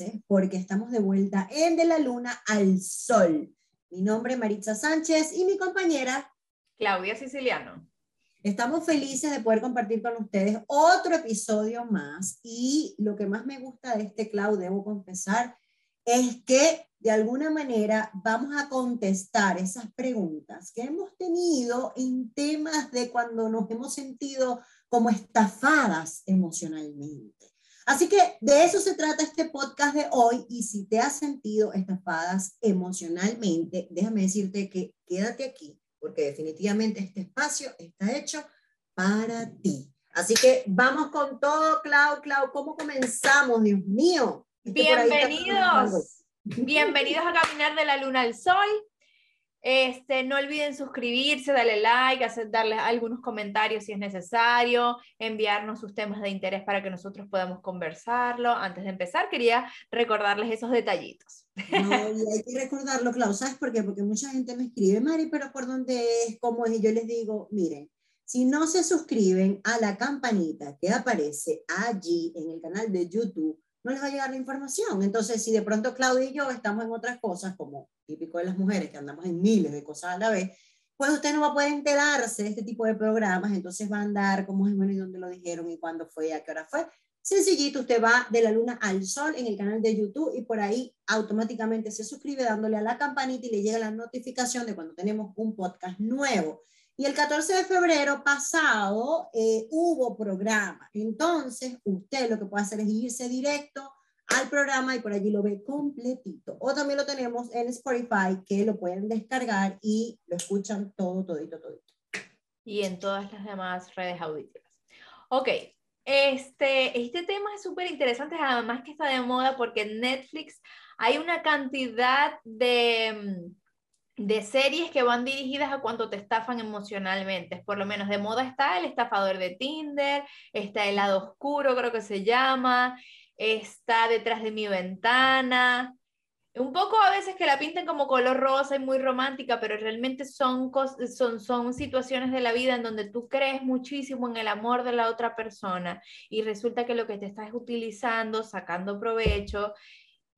felices porque estamos de vuelta en De la Luna al Sol. Mi nombre es Maritza Sánchez y mi compañera Claudia Siciliano. Estamos felices de poder compartir con ustedes otro episodio más y lo que más me gusta de este Clau, debo confesar, es que de alguna manera vamos a contestar esas preguntas que hemos tenido en temas de cuando nos hemos sentido como estafadas emocionalmente. Así que de eso se trata este podcast de hoy y si te has sentido estafadas emocionalmente, déjame decirte que quédate aquí porque definitivamente este espacio está hecho para ti. Así que vamos con todo, Clau. Clau, ¿cómo comenzamos? Dios mío. Bienvenidos. Bienvenidos a Caminar de la Luna al Sol. Este, no olviden suscribirse, darle like, hacer, darle algunos comentarios si es necesario, enviarnos sus temas de interés para que nosotros podamos conversarlo. Antes de empezar, quería recordarles esos detallitos. No, y hay que recordarlo, Clau, ¿sabes por qué? Porque mucha gente me escribe, Mari, pero ¿por dónde es? ¿Cómo es? Y yo les digo, miren, si no se suscriben a la campanita que aparece allí en el canal de YouTube, no les va a llegar la información. Entonces, si de pronto Claudia y yo estamos en otras cosas, como típico de las mujeres, que andamos en miles de cosas a la vez, pues usted no va a poder enterarse de este tipo de programas, entonces va a andar cómo es bueno y dónde lo dijeron y cuándo fue, a qué hora fue. Sencillito, usted va de la luna al sol en el canal de YouTube y por ahí automáticamente se suscribe dándole a la campanita y le llega la notificación de cuando tenemos un podcast nuevo. Y el 14 de febrero pasado eh, hubo programa. Entonces, usted lo que puede hacer es irse directo al programa y por allí lo ve completito. O también lo tenemos en Spotify, que lo pueden descargar y lo escuchan todo, todito, todito. Y en todas las demás redes auditivas. Ok, este, este tema es súper interesante, además que está de moda porque en Netflix hay una cantidad de mm, de series que van dirigidas a cuánto te estafan emocionalmente. Por lo menos de moda está el estafador de Tinder, está el lado oscuro, creo que se llama, está detrás de mi ventana. Un poco a veces que la pintan como color rosa y muy romántica, pero realmente son, son, son situaciones de la vida en donde tú crees muchísimo en el amor de la otra persona y resulta que lo que te estás utilizando, sacando provecho,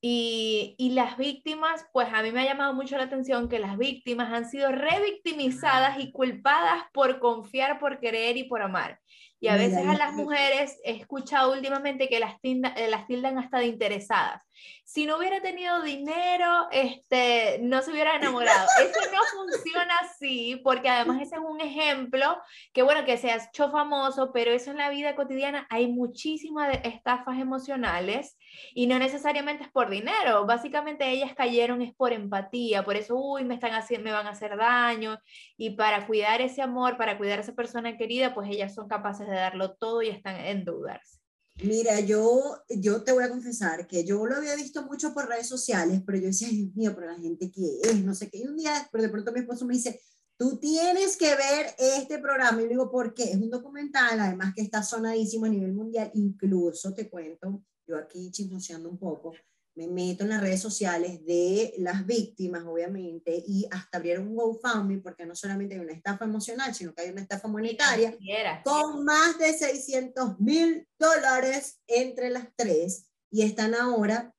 y, y, las víctimas, pues a mí me ha llamado mucho la atención que las víctimas han sido revictimizadas y culpadas por confiar, por querer y por amar. Y a veces a las mujeres he escuchado últimamente que las, eh, las tildan hasta de interesadas. Si no hubiera tenido dinero, este, no se hubiera enamorado. Eso no funciona así, porque además ese es un ejemplo que, bueno, que se ha hecho famoso, pero eso en la vida cotidiana hay muchísimas estafas emocionales y no necesariamente es por dinero. Básicamente ellas cayeron es por empatía, por eso, uy, me, están haciendo, me van a hacer daño. Y para cuidar ese amor, para cuidar a esa persona querida, pues ellas son capaces de darlo todo y están en dudarse. Mira, yo, yo te voy a confesar que yo lo había visto mucho por redes sociales, pero yo decía, Dios mío, pero la gente que es, no sé qué. Y un día, pero de pronto mi esposo me dice, tú tienes que ver este programa. Y le digo, ¿por qué? Es un documental, además que está sonadísimo a nivel mundial. Incluso te cuento, yo aquí chismoseando un poco, me meto en las redes sociales de las víctimas, obviamente, y hasta abrieron un GoFundMe, porque no solamente hay una estafa emocional, sino que hay una estafa monetaria, con más de 600 mil dólares entre las tres, y están ahora,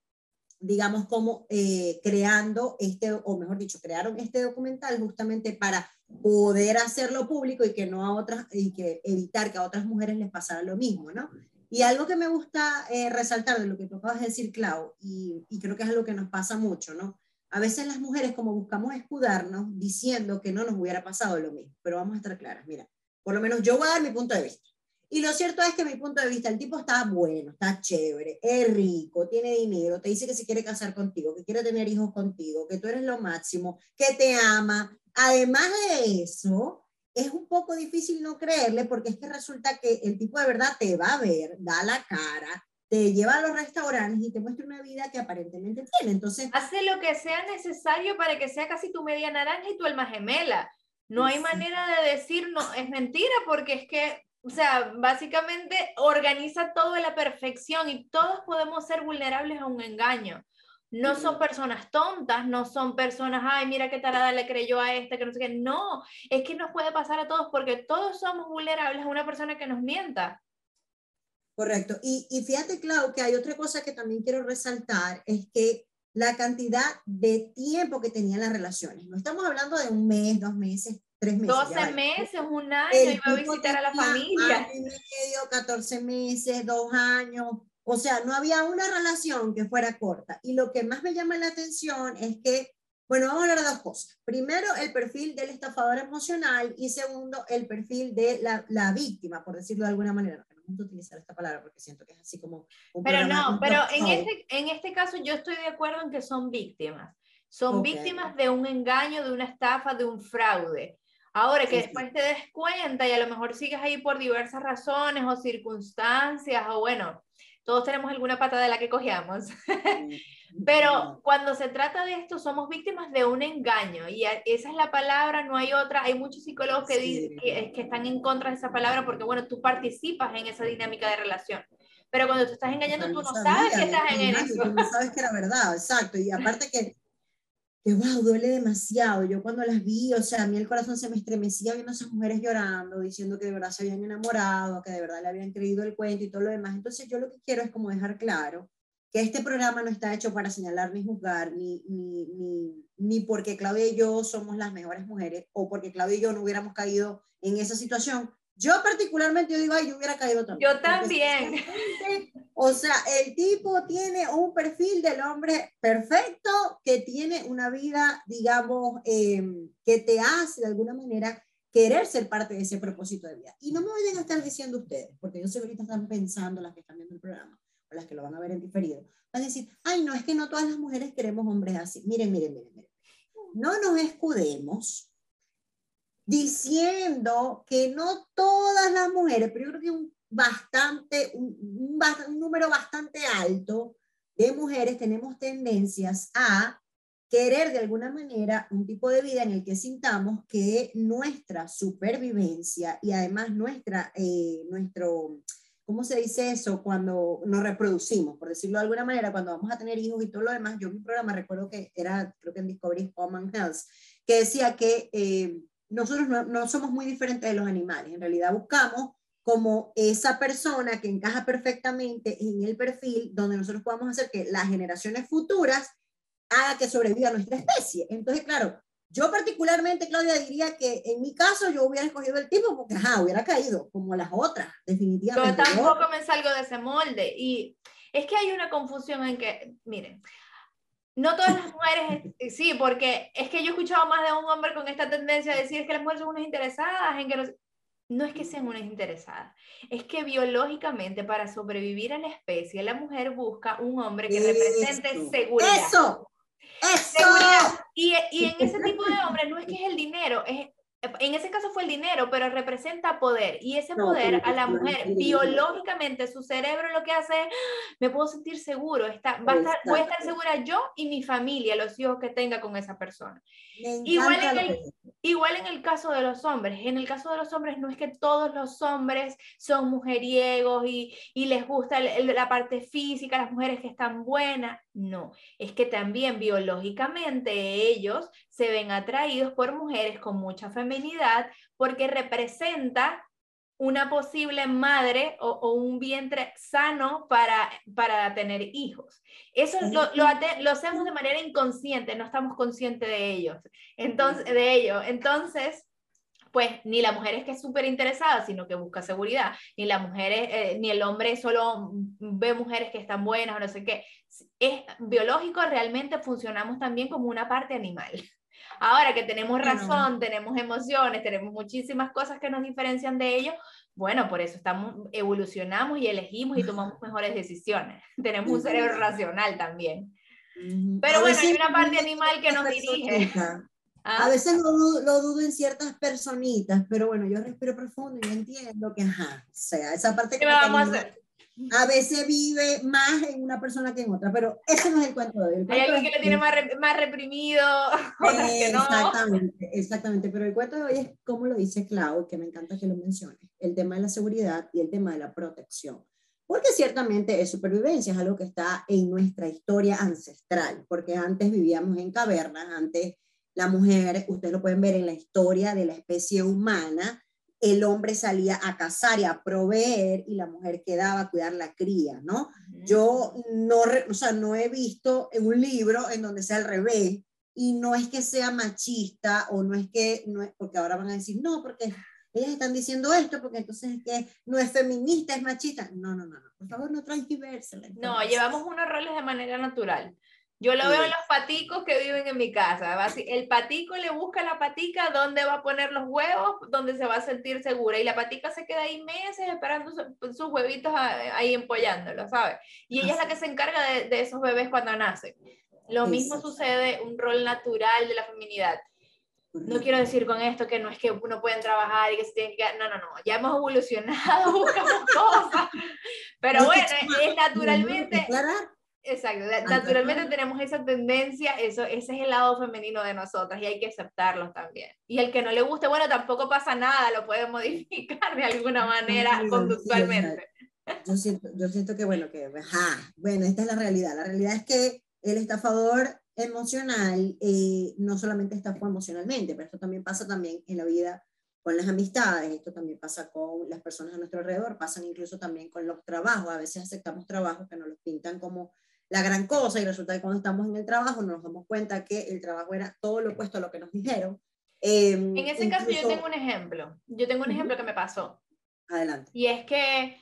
digamos, como eh, creando este, o mejor dicho, crearon este documental justamente para poder hacerlo público y que no a otras, y que evitar que a otras mujeres les pasara lo mismo, ¿no? Y algo que me gusta eh, resaltar de lo que tú acabas de decir, Clau, y, y, creo que es algo que nos pasa mucho, ¿no? A veces las mujeres como buscamos escudarnos diciendo que no nos hubiera pasado lo mismo, pero vamos a estar claras, mira, por lo menos yo voy a dar mi punto de vista. Y lo cierto es que mi punto de vista, el tipo está bueno, está chévere, es rico, tiene dinero, te dice que se quiere casar contigo, que quiere tener hijos contigo, que tú eres lo máximo, que te ama. Además de eso, es un poco difícil no creerle porque es que resulta que el tipo de verdad te va a ver, da la cara, te lleva a los restaurantes y te muestra una vida que aparentemente tiene. Entonces, hace lo que sea necesario para que sea casi tu media naranja y tu alma gemela. No hay manera de decir no, es mentira porque es que, o sea, básicamente organiza todo a la perfección y todos podemos ser vulnerables a un engaño. No son personas tontas, no son personas, ay, mira qué tarada le creyó a esta, que no sé qué. No, es que nos puede pasar a todos porque todos somos vulnerables a una persona que nos mienta. Correcto. Y, y fíjate, Clau, que hay otra cosa que también quiero resaltar, es que la cantidad de tiempo que tenían las relaciones. No estamos hablando de un mes, dos meses, tres meses. 12 meses, un año, iba a visitar a la familia. Año y medio, 14 meses, dos años. O sea, no había una relación que fuera corta. Y lo que más me llama la atención es que, bueno, vamos a hablar de dos cosas. Primero, el perfil del estafador emocional y segundo, el perfil de la, la víctima, por decirlo de alguna manera utilizar esta palabra porque siento que es así como... pero no, pero en este, en este caso yo estoy de acuerdo en que son víctimas. Son víctimas de un engaño, de una estafa, de un fraude. Ahora que después te des cuenta y a lo mejor sigues ahí por diversas razones o circunstancias o bueno, todos tenemos alguna pata de la que cogíamos. Pero cuando se trata de esto, somos víctimas de un engaño y esa es la palabra, no hay otra. Hay muchos psicólogos que, dicen, que, que, están en contra de esa palabra porque, bueno, tú participas en esa dinámica de relación. Pero cuando te estás engañando, tú no sabes que estás en eso. Tú no sabes que era verdad, exacto. Y aparte que, que, wow, duele demasiado. Yo cuando las vi, o sea, a mí el corazón se me estremecía viendo a esas mujeres llorando, diciendo que de verdad se habían enamorado, que de verdad le habían creído el cuento y todo lo demás. Entonces yo lo que quiero es como dejar claro que este programa no está hecho para señalar ni juzgar, ni, ni, ni, ni, porque Claudia y yo somos las mejores mujeres o porque Claudia y yo no hubiéramos caído en esa situación. Yo particularmente yo digo, ay, yo hubiera caído también. Yo también. O sea, el tipo tiene un perfil del hombre perfecto que tiene una vida, digamos, em, que te hace de alguna manera querer ser parte de ese propósito de vida. Y no me vayan a estar diciendo ustedes, porque yo sé que ahorita están pensando las que están viendo el programa las que lo van a ver en diferido, van a decir, ay, no, es que no todas las mujeres queremos hombres así. Miren, miren, miren, miren. No nos escudemos diciendo que no todas las mujeres, pero yo creo que un bastante, un, un, número bastante alto de mujeres tenemos tendencias a querer de alguna manera un tipo de vida en el que sintamos que nuestra supervivencia y además nuestra, eh, nuestro, ¿cómo se dice eso? Cuando nos reproducimos, por decirlo de alguna manera, cuando vamos a tener hijos y todo lo demás. Yo en mi programa recuerdo que era, creo que en Discovery Home Health, que decía que eh, nosotros no, no, somos muy diferentes de los animales. En realidad buscamos como esa persona que encaja perfectamente en el perfil donde nosotros podamos hacer que las generaciones futuras haga que sobreviva nuestra especie. Entonces, claro, yo particularmente, Claudia, diría que en mi caso yo hubiera escogido el tipo porque, ajá, hubiera caído como las otras, definitivamente. Pero tampoco me salgo de ese molde. Y es que hay una confusión en que, miren, no todas las mujeres, sí, porque es que yo he escuchado más de un hombre con esta tendencia a decir que las mujeres son unas interesadas, en que no es que sean unas interesadas, es que biológicamente para sobrevivir a la especie, la mujer busca un hombre que represente seguridad. Eso, eso. Y, y en ese tipo de hombres no es que es el dinero, es, en ese caso fue el dinero, pero representa poder. Y ese poder a la mujer, biológicamente, su cerebro lo que hace es, ah, me puedo sentir seguro, está, va a estar, voy a estar segura yo y mi familia, los hijos que tenga con esa persona. Igual en, el, igual en el caso de los hombres, en el caso de los hombres no es que todos los hombres son mujeriegos y, y les gusta la parte física, las mujeres que están buenas, no, es que también biológicamente ellos se ven atraídos por mujeres con mucha feminidad porque representa una posible madre o, un vientre sano para, para tener hijos. Eso lo, lo, lo, hacemos de manera inconsciente, no estamos conscientes de ellos. Entonces, de ello. Entonces, pues ni la mujer es que es súper interesada, sino que busca seguridad, ni la mujer eh, ni el hombre solo ve mujeres que están buenas o no sé qué. Es biológico, realmente funcionamos también como una parte animal. Ahora que tenemos razón, tenemos emociones, tenemos muchísimas cosas que nos diferencian de ellos, bueno, por eso estamos, evolucionamos y elegimos y tomamos mejores decisiones. tenemos un cerebro racional también. Pero bueno, hay una parte animal que nos dirige. A veces lo dudo, lo dudo, en ciertas personitas, pero bueno, yo respiro profundo y entiendo que, ajá, o sea, esa parte que... vamos a hacer? a veces vive más en una persona que en otra, pero ese no es el cuento de él. Hay alguien que lo tiene más, más reprimido, que no. Exactamente, exactamente, pero el cuento de hoy es como lo dice Clau, que me encanta que lo mencione, el tema de la seguridad y el tema de la protección. Porque ciertamente es supervivencia, es algo que está en nuestra historia ancestral, porque antes vivíamos en cavernas, antes la mujer, ustedes lo pueden ver en la historia de la especie humana, el hombre salía a cazar y a proveer y la mujer quedaba a cuidar la cría, ¿no? Yo no, o sea, no he visto en un libro en donde sea al revés y no es que sea machista o no es que, no es, porque ahora van a decir, no, porque ellas están diciendo esto porque entonces es que no es feminista, es machista. No, no, no, no. por favor no transgiversela. No, llevamos unos roles de manera natural. Yo lo veo en los paticos que viven en mi casa. El patico le busca a la patica dónde va a poner los huevos, donde se va a sentir segura. Y la patica se queda ahí meses esperando sus huevitos ahí empollándolos, ¿sabes? Y ella es la que se encarga de, de esos bebés cuando nacen. Lo mismo sucede, un rol natural de la feminidad. No quiero decir con esto que no es que uno pueden trabajar y que se tienen que... No, no, no, ya hemos evolucionado, buscamos cosas. Pero bueno, es naturalmente... Exacto, naturalmente tenemos esa tendencia, eso, ese es el lado femenino de nosotras y hay que aceptarlo también. Y el que no le guste, bueno, tampoco pasa nada, lo puede modificar de alguna manera conductualmente. Yo siento, yo siento que, bueno, que, bueno, esta es la realidad. La realidad es que el estafador emocional eh, no solamente estafó emocionalmente, pero esto también pasa también en la vida con las amistades, esto también pasa con las personas a nuestro alrededor, pasan incluso también con los trabajos. A veces aceptamos trabajos que nos los pintan como la gran cosa y resulta que cuando estamos en el trabajo nos damos cuenta que el trabajo era todo lo opuesto a lo que nos dijeron. Em, en ese caso yo tengo un ejemplo, yo tengo un ejemplo que me pasó. Adelante. Y es que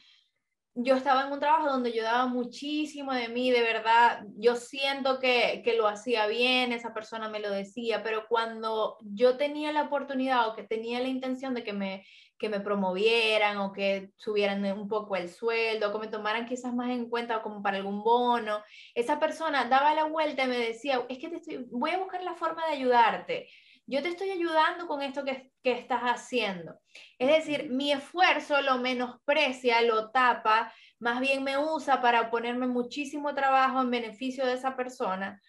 yo estaba en un trabajo donde yo daba muchísimo de mí, de verdad, yo siento que, que, lo hacía bien, esa persona me lo decía, pero cuando yo tenía la oportunidad o que tenía la intención de que me, que me promovieran o que subieran un poco el sueldo, o que me tomaran quizás más en cuenta como para algún bono, esa persona daba la vuelta y me decía, es que te estoy, voy a buscar la forma de ayudarte yo te estoy ayudando con esto que, que, estás haciendo. Es decir, mi esfuerzo lo menosprecia, lo tapa, más bien me usa para ponerme muchísimo trabajo en beneficio de esa persona,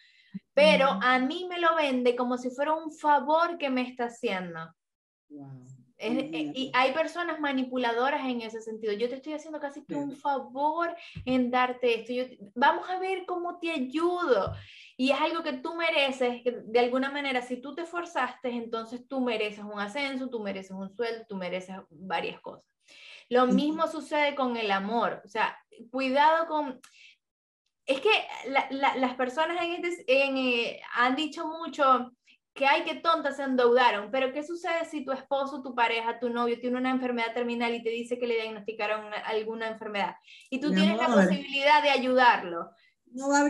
pero a mí me lo vende como si fuera un favor que me está haciendo. Eh, y hay personas manipuladoras en ese sentido. Yo te estoy haciendo casi que un favor en darte esto. vamos a ver cómo te ayudo. Y es algo que tú mereces, de alguna manera, si tú te esforzaste, entonces tú mereces un ascenso, tú mereces un sueldo, tú mereces varias cosas. Lo mismo sucede con el amor, o sea, cuidado con... Es que las personas en este, eh, han dicho mucho que hay que tontas se endeudaron, pero ¿qué sucede si tu esposo, tu pareja, tu novio tiene una enfermedad terminal y te dice que le diagnosticaron alguna enfermedad y tú tienes la posibilidad de ayudarlo?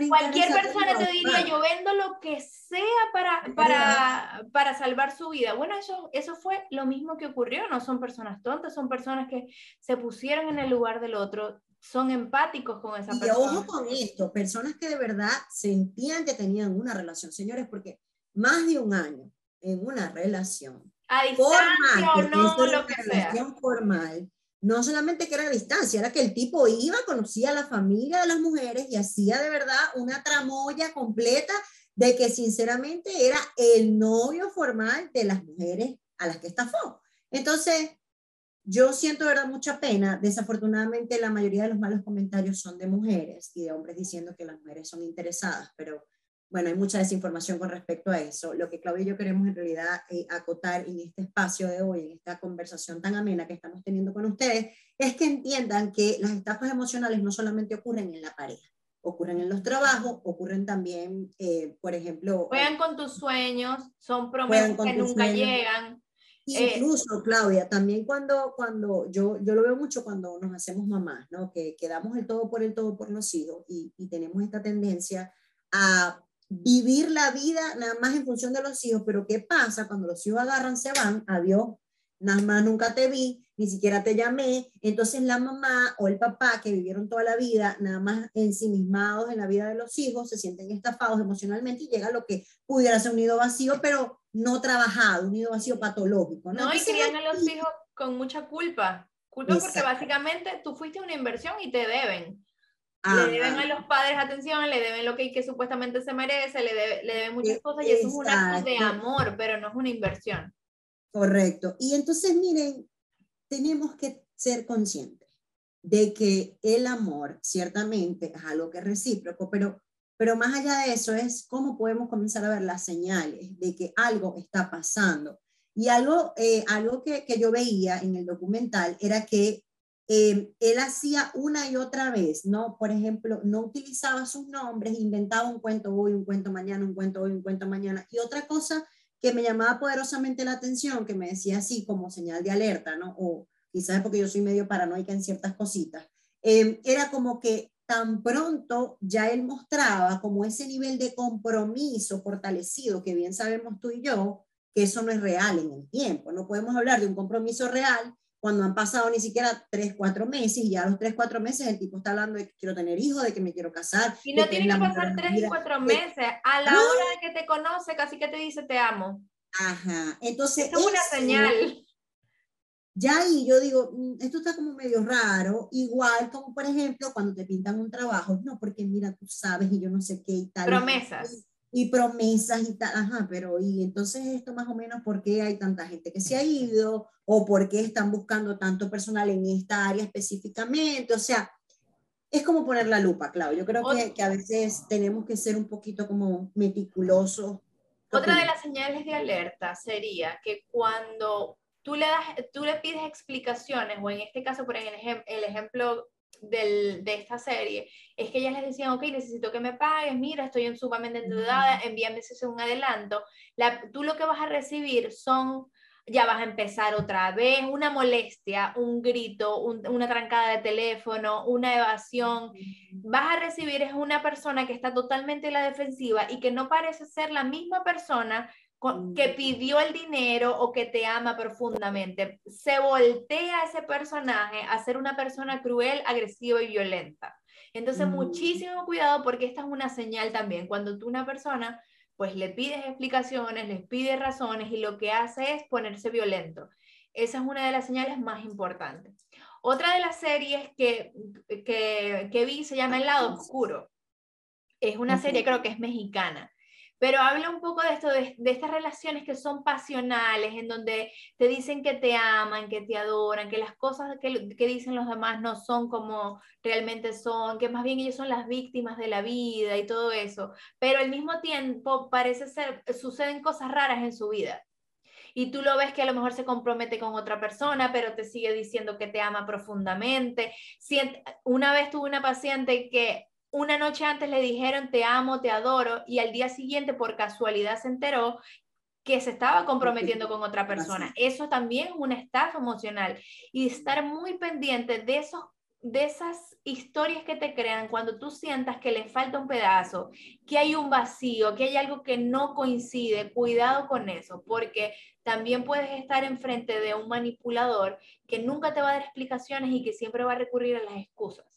Cualquier persona te diría, yo vendo lo que sea para, para, para salvar su vida. Bueno, eso, eso fue lo mismo que ocurrió, no son personas tontas, son personas que se pusieron en el lugar del otro, son empáticos con esa persona. Y ojo con esto, personas que de verdad sentían que tenían una relación, señores, porque más de un año en una relación, a distancia o no, lo que relación sea. formal, no solamente que era a distancia, era que el tipo iba, conocía a la familia de las mujeres y hacía de verdad una tramoya completa de que sinceramente era el novio formal de las mujeres a las que estafó. Entonces, yo siento de verdad mucha pena. Desafortunadamente, la mayoría de los malos comentarios son de mujeres y de hombres diciendo que las mujeres son interesadas, pero bueno, hay mucha desinformación con respecto a eso. Lo que Claudia y yo queremos en realidad eh, acotar en este espacio de hoy, en esta conversación tan amena que estamos teniendo con ustedes, es que entiendan que las estafas emocionales no solamente ocurren en la pareja, ocurren en los trabajos, ocurren también, eh, por ejemplo... Juegan con tus sueños, son promesas que nunca llegan. Eh, Incluso, Claudia, también cuando, cuando yo, yo lo veo mucho cuando nos hacemos mamás, ¿no? Que, que damos el todo por el todo por los hijos y, y tenemos esta tendencia a vivir la vida nada más en función de los hijos, pero ¿qué pasa cuando los hijos agarran, se van, adiós, nada más nunca te vi, ni siquiera te llamé, entonces la mamá o el papá que vivieron toda la vida nada más ensimismados en la vida de los hijos, se sienten estafados emocionalmente y llega lo que pudiera ser un nido vacío, pero no trabajado, un nido vacío patológico. No, y crían a los hijos con mucha culpa, culpa porque básicamente tú fuiste una inversión y te deben. Le deben a los padres atención, le deben lo que, que supuestamente se merece, le, le deben muchas cosas y eso es un acto de amor, pero no es una inversión. Correcto. Y entonces, miren, tenemos que ser conscientes de que el amor ciertamente es algo que es recíproco, pero, pero más allá de eso es cómo podemos comenzar a ver las señales de que algo está pasando. Y algo, eh, algo que, que, yo veía en el documental era que eh, él hacía una y otra vez, ¿no? Por ejemplo, no utilizaba sus nombres, inventaba un cuento hoy, un cuento mañana, un cuento hoy, un cuento mañana. Y otra cosa que me llamaba poderosamente la atención, que me decía así como señal de alerta, ¿no? O quizás porque yo soy medio paranoica en ciertas cositas, eh, era como que tan pronto ya él mostraba como ese nivel de compromiso fortalecido que bien sabemos tú y yo, que eso no es real en el tiempo. No podemos hablar de un compromiso real cuando han pasado ni siquiera tres, cuatro meses y ya a los tres, cuatro meses el tipo está hablando de que quiero tener hijos, de que me quiero casar. Y no tiene que pasar tres y cuatro meses. A la hora de que te conoce, casi que te dice te amo. Ajá. Entonces. Es una señal. Ya ahí yo digo, mm, esto está como medio raro, igual como por ejemplo cuando te pintan un trabajo, no, porque mira, tú sabes y yo no sé qué y tal. Promesas y promesas y tal, ajá, pero y entonces esto más o menos por qué hay tanta gente que se ha ido o por qué están buscando tanto personal en esta área específicamente, o sea, es como poner la lupa, claro, yo creo que, que a veces tenemos que ser un poquito como meticulosos. Otra de las señales de alerta sería que cuando tú le, das, tú le pides explicaciones, o en este caso, por el, el ejemplo del, de esta serie es que ellas les decían, ok, necesito que me pagues, mira, estoy en sumamente endeudada, envíame ese un adelanto. La, tú lo que vas a recibir son, ya vas a empezar otra vez, una molestia, un grito, una trancada de teléfono, una evasión. Vas a recibir es una persona que está totalmente en la defensiva y que no parece ser la misma persona que pidió el dinero o que te ama profundamente. Se voltea ese personaje a ser una persona cruel, agresiva y violenta. Entonces, muchísimo cuidado porque esta es una señal también. Cuando tú una persona, pues le pides explicaciones, les pides razones y lo que hace es ponerse violento. Esa es una de las señales más importantes. Otra de las series que, que, que vi se llama El lado oscuro. Es una serie, creo que es mexicana pero habla un poco de esto, de, estas relaciones que son pasionales, en donde te dicen que te aman, que te adoran, que las cosas que, que, dicen los demás no son como realmente son, que más bien ellos son las víctimas de la vida y todo eso. Pero al mismo tiempo parece ser, suceden cosas raras en su vida. Y tú lo ves que a lo mejor se compromete con otra persona, pero te sigue diciendo que te ama profundamente. Una vez tuve una paciente que una noche antes le dijeron te amo, te adoro y al día siguiente por casualidad se enteró que se estaba comprometiendo con otra persona. Eso también es una estafa emocional. Y estar muy pendiente de esos de esas historias que te crean cuando tú sientas que le falta un pedazo, que hay un vacío, que hay algo que no coincide, cuidado con eso, porque también puedes estar enfrente de un manipulador que nunca te va a dar explicaciones y que siempre va a recurrir a las excusas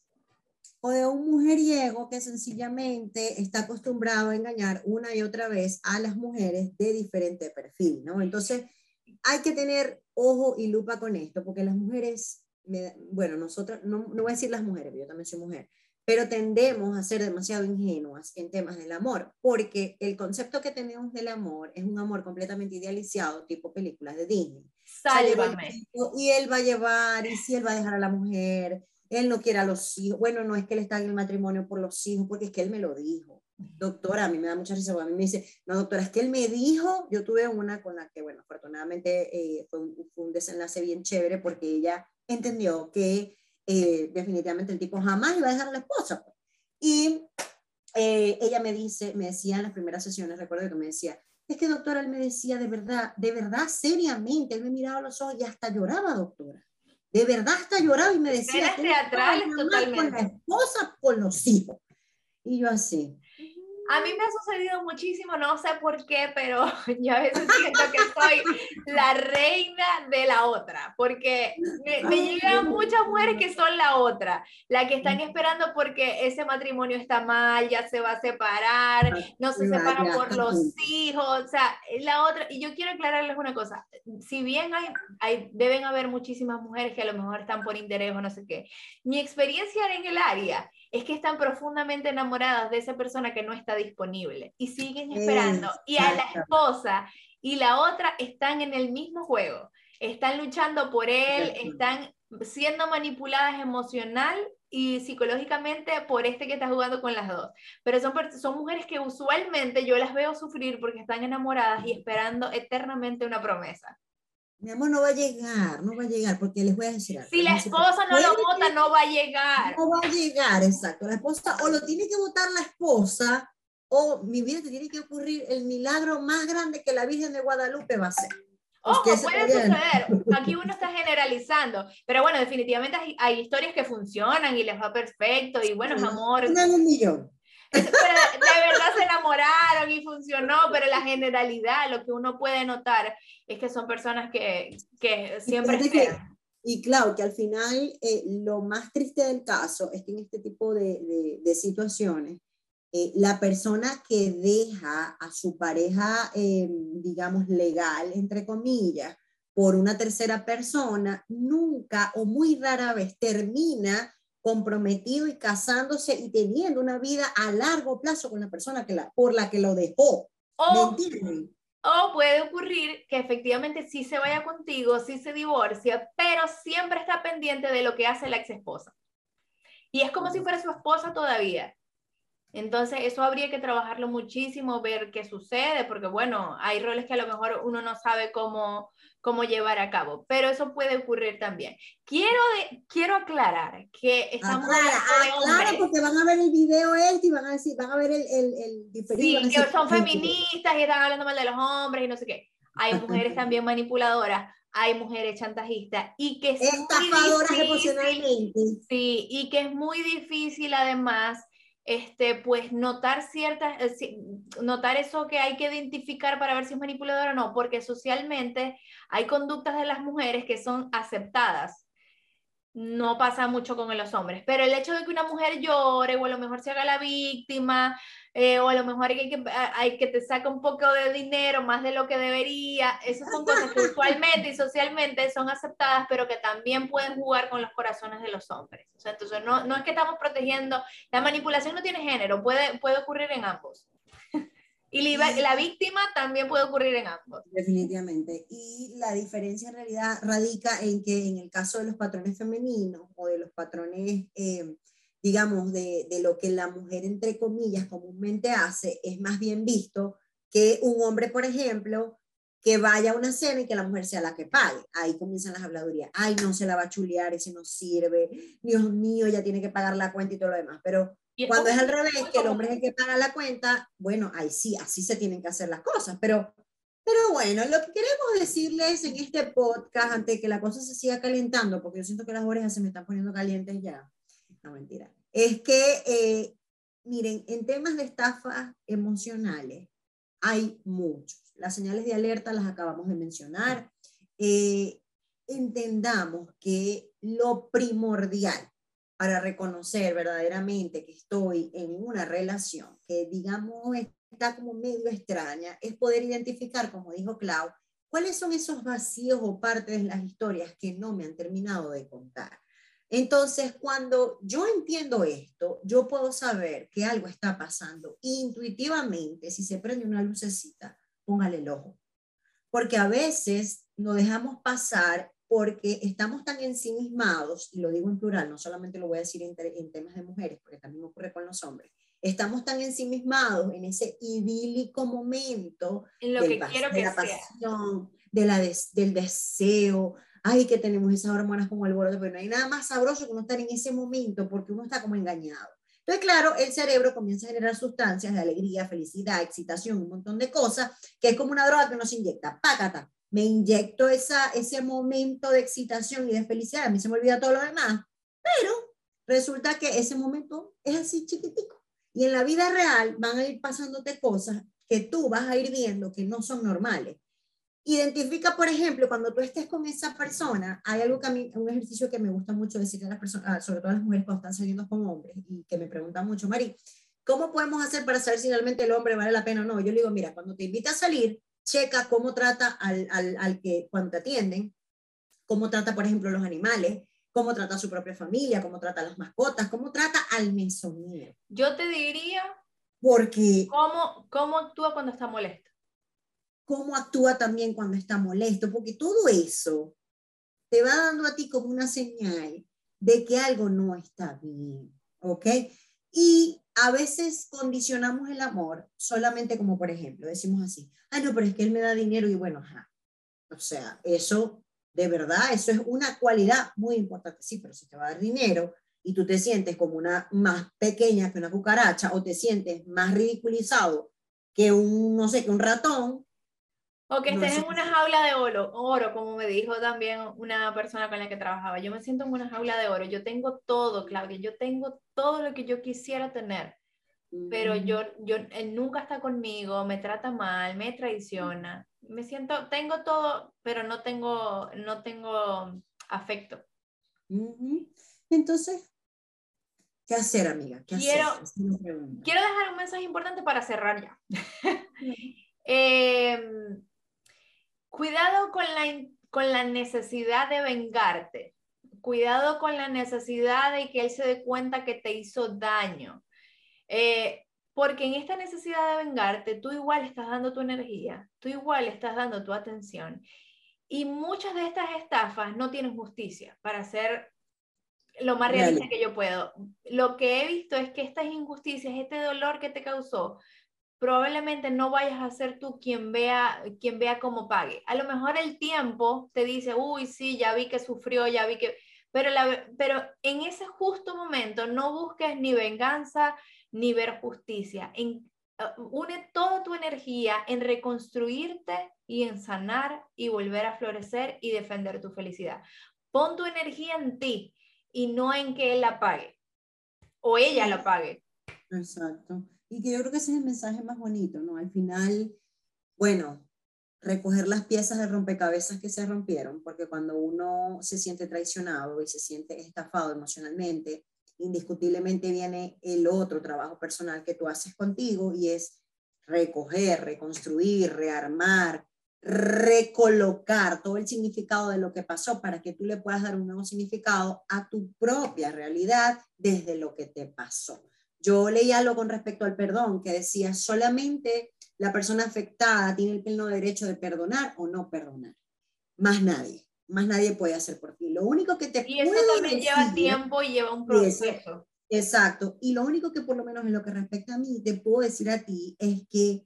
o de un mujeriego que sencillamente está acostumbrado a engañar una y otra vez a las mujeres de diferente perfil, ¿no? Entonces, hay que tener ojo y lupa con esto, porque las mujeres, bueno, nosotras, no, no voy a decir las mujeres, yo también soy mujer, pero tendemos a ser demasiado ingenuas en temas del amor, porque el concepto que tenemos del amor es un amor completamente idealizado, tipo películas de Disney. Sálvame. Y él va a llevar, y si él va a dejar a la mujer, él no quiere a los hijos. Bueno, no es que él está en el matrimonio por los hijos, porque es que él me lo dijo. Doctora, a mí me da mucha risa, a mí me dice, no, doctora, es que él me dijo, yo tuve una con la que, bueno, afortunadamente eh, fue, un, desenlace bien chévere, porque ella entendió que eh, definitivamente el tipo jamás iba a dejar a la esposa. Pues. Y eh, ella me dice, me decía en las primeras sesiones, recuerdo que me decía, es que doctora, él me decía de verdad, de verdad, seriamente, él me miraba a los ojos y hasta lloraba, doctora de verdad hasta lloraba y me decía totalmente. con la esposa, con los hijos. Y yo así, a mí me ha sucedido muchísimo, no sé por qué, pero yo a veces siento que soy la reina de la otra, porque me, llegan muchas mujeres que son la otra, la que están esperando porque ese matrimonio está mal, ya se va a separar, no se separa por los hijos, o sea, la otra, y yo quiero aclararles una cosa, si bien hay, hay, deben haber muchísimas mujeres que a lo mejor están por interés o no sé qué, mi experiencia en el área es que están profundamente enamoradas de esa persona que no está disponible y siguen esperando. Y a la esposa y la otra están en el mismo juego, están luchando por él, están siendo manipuladas emocional y psicológicamente por este que está jugando con las dos. Pero son, son mujeres que usualmente yo las veo sufrir porque están enamoradas y esperando eternamente una promesa. Mi amor, no va a llegar, no va a llegar, porque les voy a decir algo. Si la esposa no lo vota, no va a llegar. No va a llegar, exacto. La esposa, o lo tiene que votar la esposa, o mi vida te tiene que ocurrir el milagro más grande que la Virgen de Guadalupe va a hacer. Ojo, puede suceder. Aquí uno está generalizando. Pero bueno, definitivamente hay, historias que funcionan y les va perfecto. Y bueno, amor. un millón. De verdad se enamoraron y funcionó, pero la generalidad, lo que uno puede notar es que son personas que, que siempre esperan. Y claro, que al final eh, lo más triste del caso es que en este tipo de, de, de situaciones, eh, la persona que deja a su pareja, eh, digamos, legal, entre comillas, por una tercera persona, nunca o muy rara vez termina comprometido y casándose y teniendo una vida a largo plazo con la persona que la, por la que lo dejó. O, O puede ocurrir que efectivamente sí se vaya contigo, sí se divorcia, pero siempre está pendiente de lo que hace la ex esposa. Y es como si fuera su esposa todavía. Entonces, eso habría que trabajarlo muchísimo, ver qué sucede, porque bueno, hay roles que a lo mejor uno no sabe cómo, cómo llevar a cabo, pero eso puede ocurrir también. Quiero, de, quiero aclarar que estamos hablando porque van a ver el video este y van a decir, van a ver el, el, el diferido. Sí, que son feministas y están hablando mal de los hombres y no sé qué. Hay mujeres también manipuladoras, hay mujeres chantajistas y que es estafadoras emocionalmente. Sí, y que es muy difícil además este, pues notar ciertas, eh, notar eso que hay que identificar para ver si es manipulador o no, porque socialmente hay conductas de las mujeres que son aceptadas. No pasa mucho con los hombres, pero el hecho de que una mujer llore o a lo mejor se haga la víctima eh, o a lo mejor hay que, hay que te saca un poco de dinero más de lo que debería. Esas son cosas que usualmente y socialmente son aceptadas, pero que también pueden jugar con los corazones de los hombres. O sea, entonces, no, no es que estamos protegiendo, la manipulación no tiene género, puede, puede ocurrir en ambos. Y la, la, víctima también puede ocurrir en ambos. Definitivamente. Y la diferencia en realidad radica en que en el caso de los patrones femeninos o de los patrones eh, digamos, de, de, lo que la mujer, entre comillas, comúnmente hace, es más bien visto que un hombre, por ejemplo, que vaya a una cena y que la mujer sea la que pague. Ahí comienzan las habladurías. Ay, no se la va a chulear, ese no sirve. Dios mío, ya tiene que pagar la cuenta y todo lo demás. Pero cuando es al revés, que el hombre es el que paga la cuenta, bueno, ahí sí, así se tienen que hacer las cosas. Pero, pero bueno, lo que queremos decirles en este podcast, antes de que la cosa se siga calentando, porque yo siento que las orejas se me están poniendo calientes ya, no, mentira. Es que, eh, miren, en temas de estafas emocionales hay muchos. Las señales de alerta las acabamos de mencionar. Eh, entendamos que lo primordial para reconocer verdaderamente que estoy en una relación que, digamos, está como medio extraña, es poder identificar, como dijo Clau, cuáles son esos vacíos o partes de las historias que no me han terminado de contar. Entonces, cuando yo entiendo esto, yo puedo saber que algo está pasando intuitivamente. Si se prende una lucecita, póngale el ojo. Porque a veces nos dejamos pasar porque estamos tan ensimismados, y lo digo en plural, no solamente lo voy a decir en, temas de mujeres, porque también ocurre con los hombres, estamos tan ensimismados en ese idílico momento en lo que quiero de la pasión, de la del deseo, ay, que tenemos esas hormonas como el alboroto, pero no hay nada más sabroso que no estar en ese momento porque uno está como engañado. Entonces, claro, el cerebro comienza a generar sustancias de alegría, felicidad, excitación, un montón de cosas, que es como una droga que uno se inyecta. Pácata, me inyecto esa, ese momento de excitación y de felicidad, a mí se me olvida todo lo demás, pero resulta que ese momento es así chiquitico. Y en la vida real van a ir pasándote cosas que tú vas a ir viendo que no son normales. Identifica, por ejemplo, cuando tú estés con esa persona, hay algo que a mí, un ejercicio que me gusta mucho decirle a las personas, ah, sobre todo a las mujeres cuando están saliendo con hombres, y que me preguntan mucho, Mari, ¿cómo podemos hacer para saber si realmente el hombre vale la pena o no? Yo le digo, mira, cuando te invita a salir, checa cómo trata al, al, al que, cuando te atienden, cómo trata, por ejemplo, los animales, cómo trata a su propia familia, cómo trata a las mascotas, cómo trata al mesonero. Yo te diría, porque ¿cómo, cómo actúa cuando está molesto? cómo actúa también cuando está molesto, porque todo eso te va dando a ti como una señal de que algo no está bien, ¿ok? Y a veces condicionamos el amor solamente como, por ejemplo, decimos así, ah, no, pero es que él me da dinero y bueno, ajá. O sea, eso, de verdad, eso es una cualidad muy importante. Sí, pero si te va a dar dinero y tú te sientes como una más pequeña que una cucaracha o te sientes más ridiculizado que un, no sé, que un ratón. O que estés en una jaula de oro, oro, como me dijo también una persona con la que trabajaba. Yo me siento en una jaula de oro. Yo tengo todo, Claudia. Yo tengo todo lo que yo quisiera tener. Pero yo, yo, él nunca está conmigo, me trata mal, me traiciona. Me siento, tengo todo, pero no tengo, no tengo afecto. Entonces, ¿Qué hacer, amiga? quiero, quiero dejar un mensaje importante para cerrar ya. Em, cuidado con la, con la necesidad de vengarte. Cuidado con la necesidad de que él se dé cuenta que te hizo daño. Eh, porque en esta necesidad de vengarte, tú igual estás dando tu energía, tú igual estás dando tu atención. Y muchas de estas estafas no tienen justicia para ser lo más realista que yo puedo. Lo que he visto es que estas injusticias, este dolor que te causó, probablemente no vayas a ser tú quien vea, quien vea cómo pague. A lo mejor el tiempo te dice, uy, sí, ya vi que sufrió, ya vi que... Pero, la, pero en ese justo momento no busques ni venganza ni ver justicia. En, uh, une toda tu energía en reconstruirte y en sanar y volver a florecer y defender tu felicidad. Pon tu energía en ti, y no en que él la pague o ella la pague. Exacto. Y que yo creo que ese es el mensaje más bonito, ¿no? Al final, bueno, recoger las piezas de rompecabezas que se rompieron, porque cuando uno se siente traicionado y se siente estafado emocionalmente, indiscutiblemente viene el otro trabajo personal que tú haces contigo y es recoger, reconstruir, rearmar, recolocar todo el significado de lo que pasó para que tú le puedas dar un nuevo significado a tu propia realidad desde lo que te pasó. Yo leí algo con respecto al perdón que decía, solamente la persona afectada tiene el pleno derecho de perdonar o no perdonar. Más nadie, más nadie puede hacer por ti. Lo único que te Y eso también lleva tiempo y lleva un proceso. exacto. Y lo único que por lo menos en lo que respecta a mí te puedo decir a ti es que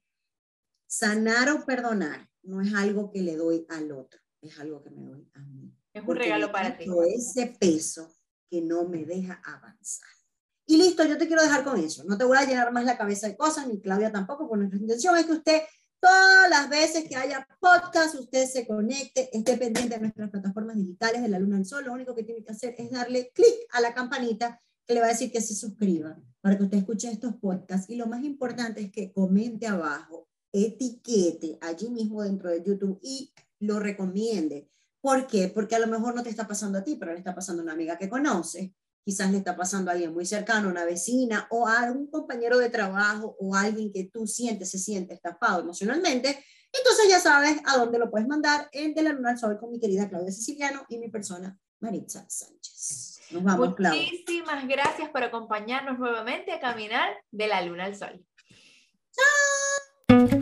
sanar o perdonar no es algo que le doy al otro, es algo que me doy a mí. Es un regalo para ti. Ese peso que no me deja avanzar. Y listo, yo te quiero dejar con eso. No te voy a llenar más la cabeza de cosas, ni Claudia tampoco, porque nuestra intención es que usted, todas las veces que haya podcast, usted se conecte, esté pendiente de nuestras plataformas digitales de la Luna al Sol. Lo único que tiene que hacer es darle clic a la campanita que le va a decir que se suscriba para que usted escuche estos podcasts. Y lo más importante es que comente abajo etiquete allí mismo dentro de YouTube y lo recomiende. ¿Por qué? Porque a lo mejor no te está pasando a ti, pero le está pasando a una amiga que conoce, quizás le está pasando a alguien muy cercano, una vecina o a algún compañero de trabajo o alguien que tú sientes, se siente estafado emocionalmente. Entonces ya sabes a dónde lo puedes mandar en De la Luna al Sol con mi querida Claudia Siciliano y mi persona Maritza Sánchez. Nos vamos, Muchísimas gracias por acompañarnos nuevamente a caminar de la Luna al Sol. ¡Chao!